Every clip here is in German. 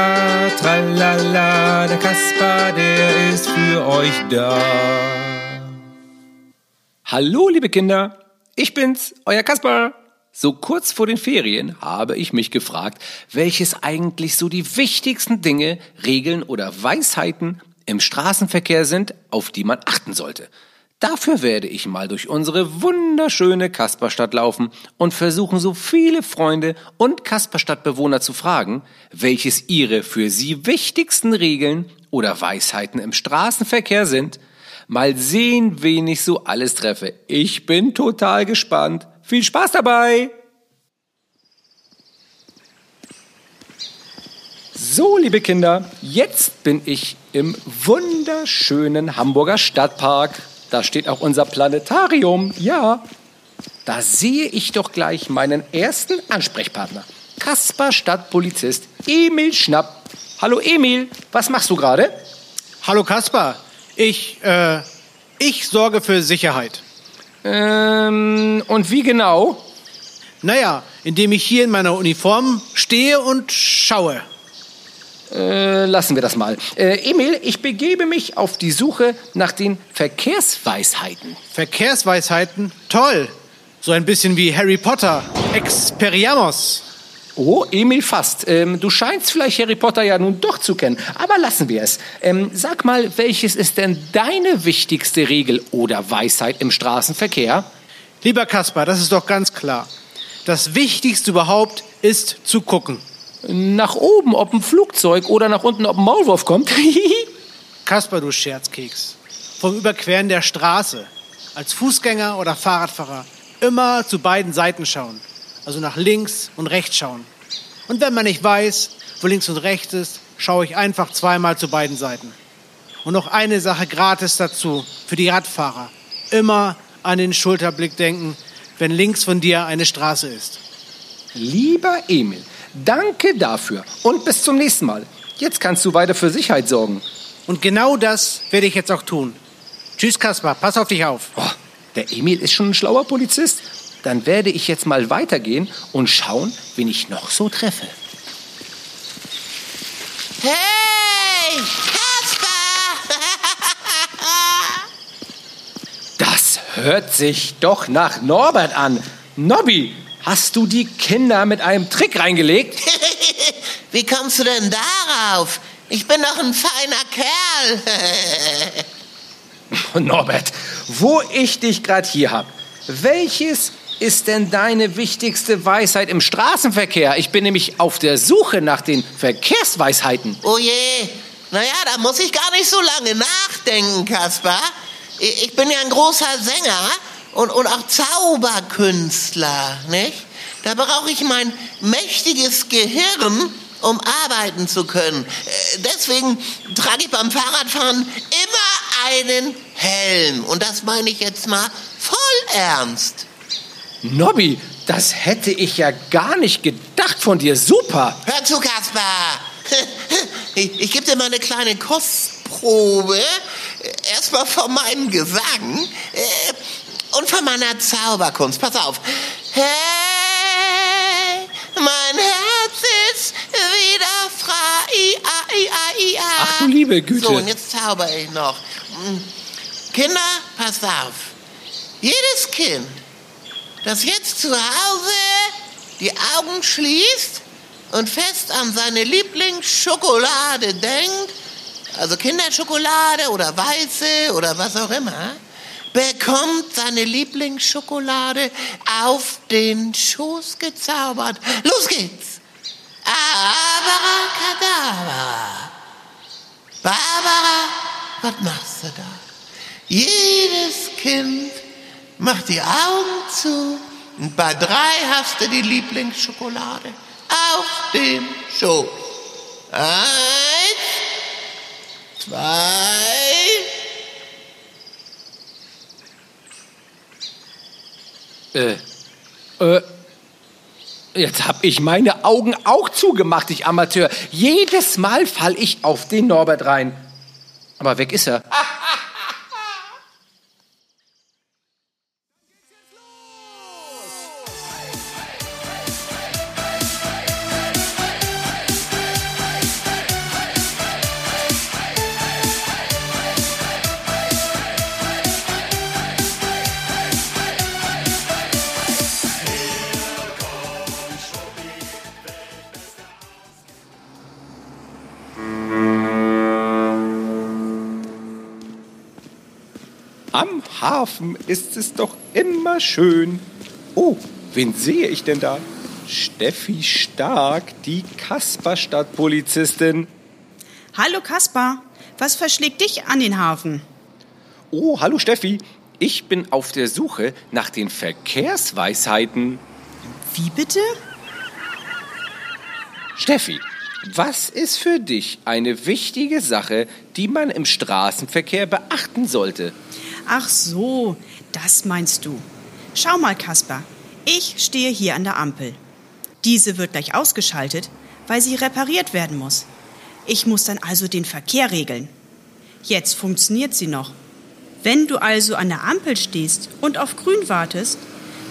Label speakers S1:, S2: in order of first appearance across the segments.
S1: tri, tra, tralala. Der Kasper, der ist für euch da. Hallo, liebe Kinder. Ich bin's, euer Kasper. So kurz vor den Ferien habe ich mich gefragt, welches eigentlich so die wichtigsten Dinge, Regeln oder Weisheiten im Straßenverkehr sind, auf die man achten sollte. Dafür werde ich mal durch unsere wunderschöne Kasperstadt laufen und versuchen, so viele Freunde und Kasperstadtbewohner zu fragen, welches ihre für sie wichtigsten Regeln oder Weisheiten im Straßenverkehr sind. Mal sehen, wen ich so alles treffe. Ich bin total gespannt. Viel Spaß dabei! So, liebe Kinder, jetzt bin ich im wunderschönen Hamburger Stadtpark. Da steht auch unser Planetarium. Ja, da sehe ich doch gleich meinen ersten Ansprechpartner. Kasper Stadtpolizist Emil Schnapp. Hallo Emil, was machst du gerade?
S2: Hallo Kaspar, ich, äh, ich sorge für Sicherheit.
S1: Ähm, und wie genau?
S2: Naja, indem ich hier in meiner Uniform stehe und schaue.
S1: Äh, lassen wir das mal. Äh, Emil, ich begebe mich auf die Suche nach den Verkehrsweisheiten.
S2: Verkehrsweisheiten, toll. So ein bisschen wie Harry Potter. Experiamos.
S1: Oh, Emil fast. Ähm, du scheinst vielleicht Harry Potter ja nun doch zu kennen, aber lassen wir es. Ähm, sag mal, welches ist denn deine wichtigste Regel oder Weisheit im Straßenverkehr?
S2: Lieber Kaspar, das ist doch ganz klar. Das Wichtigste überhaupt ist zu gucken.
S1: Nach oben, ob ein Flugzeug oder nach unten, ob ein Maulwurf kommt.
S2: Kaspar, du Scherzkeks. Vom Überqueren der Straße. Als Fußgänger oder Fahrradfahrer immer zu beiden Seiten schauen. Also nach links und rechts schauen. Und wenn man nicht weiß, wo links und rechts ist, schaue ich einfach zweimal zu beiden Seiten. Und noch eine Sache gratis dazu für die Radfahrer. Immer an den Schulterblick denken, wenn links von dir eine Straße ist.
S1: Lieber Emil, danke dafür und bis zum nächsten Mal. Jetzt kannst du weiter für Sicherheit sorgen.
S2: Und genau das werde ich jetzt auch tun. Tschüss, Kaspar, pass auf dich auf.
S1: Oh, der Emil ist schon ein schlauer Polizist. Dann werde ich jetzt mal weitergehen und schauen, wen ich noch so treffe.
S3: Hey, Kasper!
S1: Das hört sich doch nach Norbert an. Nobby, hast du die Kinder mit einem Trick reingelegt?
S3: Wie kommst du denn darauf? Ich bin doch ein feiner Kerl.
S1: Norbert, wo ich dich gerade hier hab, welches ist denn deine wichtigste Weisheit im Straßenverkehr? Ich bin nämlich auf der Suche nach den Verkehrsweisheiten.
S3: oh je. Naja, da muss ich gar nicht so lange nachdenken, Kaspar. Ich bin ja ein großer Sänger und, und auch Zauberkünstler, nicht? Da brauche ich mein mächtiges Gehirn, um arbeiten zu können. Äh, Deswegen trage ich beim Fahrradfahren immer einen Helm. Und das meine ich jetzt mal voll ernst.
S1: Nobby, das hätte ich ja gar nicht gedacht von dir. Super.
S3: Hör zu, Kaspar. Ich, ich gebe dir mal eine kleine Kostprobe. Erstmal von meinem Gesang äh, und von meiner Zauberkunst. Pass auf. Hey, mein Herz ist wieder frei. Ia, ia, ia.
S1: Ach du liebe Güte.
S3: So, und jetzt zauber ich noch. Kinder, passt auf. Jedes Kind, das jetzt zu Hause die Augen schließt und fest an seine Lieblingsschokolade denkt, also Kinderschokolade oder weiße oder was auch immer, bekommt seine Lieblingsschokolade auf den Schoß gezaubert. Los geht's! Abracadabra! Barbara, was machst du da? Jedes Kind macht die Augen zu, Und bei drei hast du die Lieblingsschokolade auf dem Schoß. Eins, zwei,
S1: Äh, äh, jetzt hab ich meine Augen auch zugemacht, ich Amateur. Jedes Mal fall ich auf den Norbert rein. Aber weg ist er. Am Hafen ist es doch immer schön. Oh, wen sehe ich denn da? Steffi Stark, die Kasperstadtpolizistin.
S4: Hallo Kaspar, was verschlägt dich an den Hafen?
S1: Oh, hallo Steffi. Ich bin auf der Suche nach den Verkehrsweisheiten.
S4: Wie bitte?
S1: Steffi, was ist für dich eine wichtige Sache, die man im Straßenverkehr beachten sollte?
S4: Ach so, das meinst du. Schau mal, Kaspar, ich stehe hier an der Ampel. Diese wird gleich ausgeschaltet, weil sie repariert werden muss. Ich muss dann also den Verkehr regeln. Jetzt funktioniert sie noch. Wenn du also an der Ampel stehst und auf Grün wartest,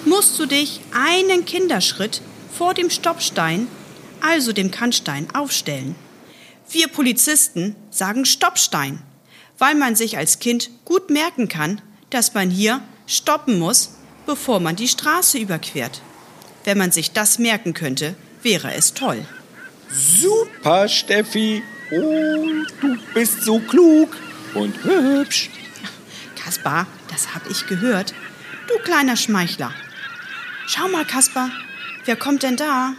S4: musst du dich einen Kinderschritt vor dem Stoppstein, also dem Kannstein, aufstellen. Wir Polizisten sagen Stoppstein, weil man sich als Kind gut merken kann, dass man hier stoppen muss, bevor man die Straße überquert. Wenn man sich das merken könnte, wäre es toll.
S1: Super, Steffi. Oh, du bist so klug und hübsch.
S4: Kaspar, das hab ich gehört. Du kleiner Schmeichler. Schau mal, Kaspar, wer kommt denn da?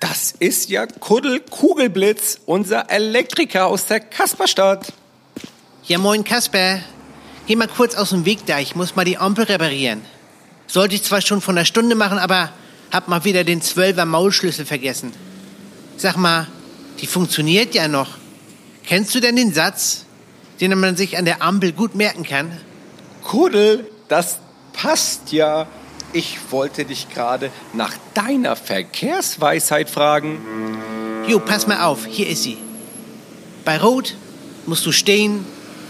S1: Das ist ja Kuddel Kugelblitz, unser Elektriker aus der Kasperstadt.
S2: Ja, moin Kasper. Geh mal kurz aus dem Weg da, ich muss mal die Ampel reparieren. Sollte ich zwar schon von einer Stunde machen, aber hab mal wieder den Zwölfer Maulschlüssel vergessen. Sag mal, die funktioniert ja noch. Kennst du denn den Satz, den man sich an der Ampel gut merken kann?
S1: Kuddel, das passt ja. Ich wollte dich gerade nach deiner Verkehrsweisheit fragen.
S2: Jo, pass mal auf, hier ist sie. Bei Rot musst du stehen,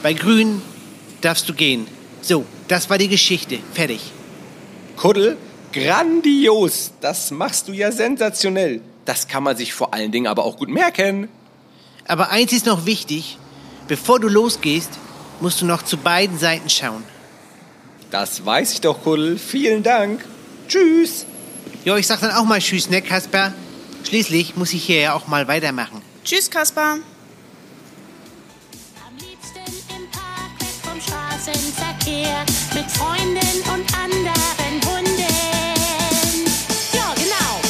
S2: bei Grün darfst du gehen. So, das war die Geschichte. Fertig.
S1: Kuddel, grandios. Das machst du ja sensationell. Das kann man sich vor allen Dingen aber auch gut merken.
S2: Aber eins ist noch wichtig. Bevor du losgehst, musst du noch zu beiden Seiten schauen.
S1: Das weiß ich doch, Kuddel. Vielen Dank. Tschüss.
S2: Jo, ich sag dann auch mal Tschüss, ne, Kasper? Schließlich muss ich hier ja auch mal weitermachen.
S4: Tschüss, Kaspar.
S5: Straßenverkehr, mit Freunden und anderen Hunden. Ja, genau.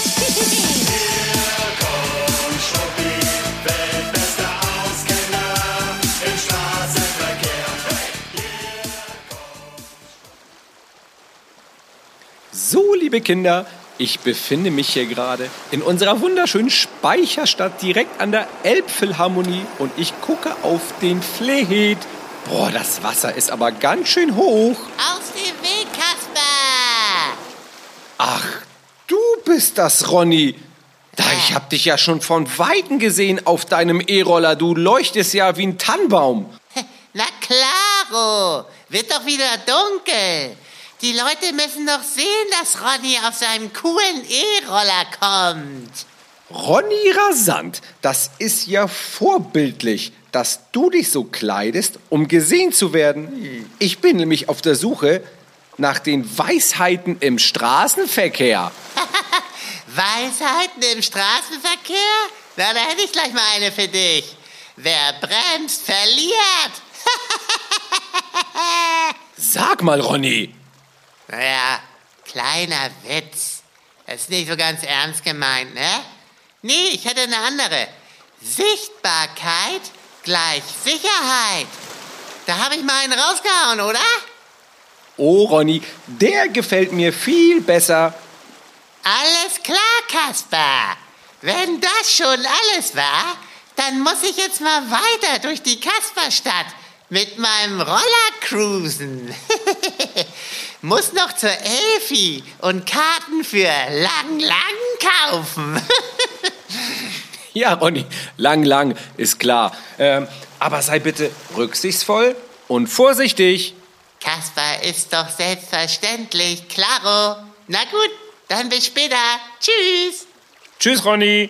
S1: So, liebe Kinder, ich befinde mich hier gerade in unserer wunderschönen Speicherstadt direkt an der Elbphilharmonie und ich gucke auf den Fleet. Boah, das Wasser ist aber ganz schön hoch.
S3: aus dem Weg, Kasper!
S1: Ach, du bist das, Ronny. Da, ich hab dich ja schon von Weitem gesehen auf deinem E-Roller. Du leuchtest ja wie ein Tannenbaum.
S3: Na klaro, wird doch wieder dunkel. Die Leute müssen doch sehen, dass Ronny auf seinem coolen E-Roller kommt.
S1: Ronny Rasant, das ist ja vorbildlich, dass du dich so kleidest, um gesehen zu werden. Ich bin nämlich auf der Suche nach den Weisheiten im Straßenverkehr.
S3: Weisheiten im Straßenverkehr? Na, da hätte ich gleich mal eine für dich. Wer bremst, verliert.
S1: Sag mal, Ronny.
S3: Naja, kleiner Witz. Das ist nicht so ganz ernst gemeint, ne? Nee, ich hätte eine andere. Sichtbarkeit gleich Sicherheit. Da habe ich mal einen rausgehauen, oder?
S1: Oh, Ronny, der gefällt mir viel besser.
S6: Alles klar, Kaspar. Wenn das schon alles war, dann muss ich jetzt mal weiter durch die Kasperstadt mit meinem Roller cruisen. muss noch zur Elfi und Karten für Lang Lang kaufen.
S1: Ja, Ronny, lang, lang, ist klar. Ähm, aber sei bitte rücksichtsvoll und vorsichtig.
S6: Kaspar ist doch selbstverständlich, klaro. Na gut, dann bis später. Tschüss.
S1: Tschüss, Ronny.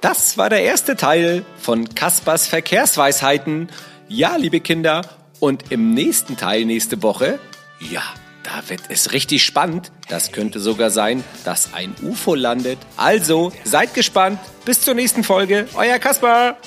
S1: Das war der erste Teil von Kaspers Verkehrsweisheiten. Ja, liebe Kinder, und im nächsten Teil nächste Woche, ja, da wird es richtig spannend. Das könnte sogar sein, dass ein UFO landet. Also, seid gespannt. Bis zur nächsten Folge. Euer Kaspar.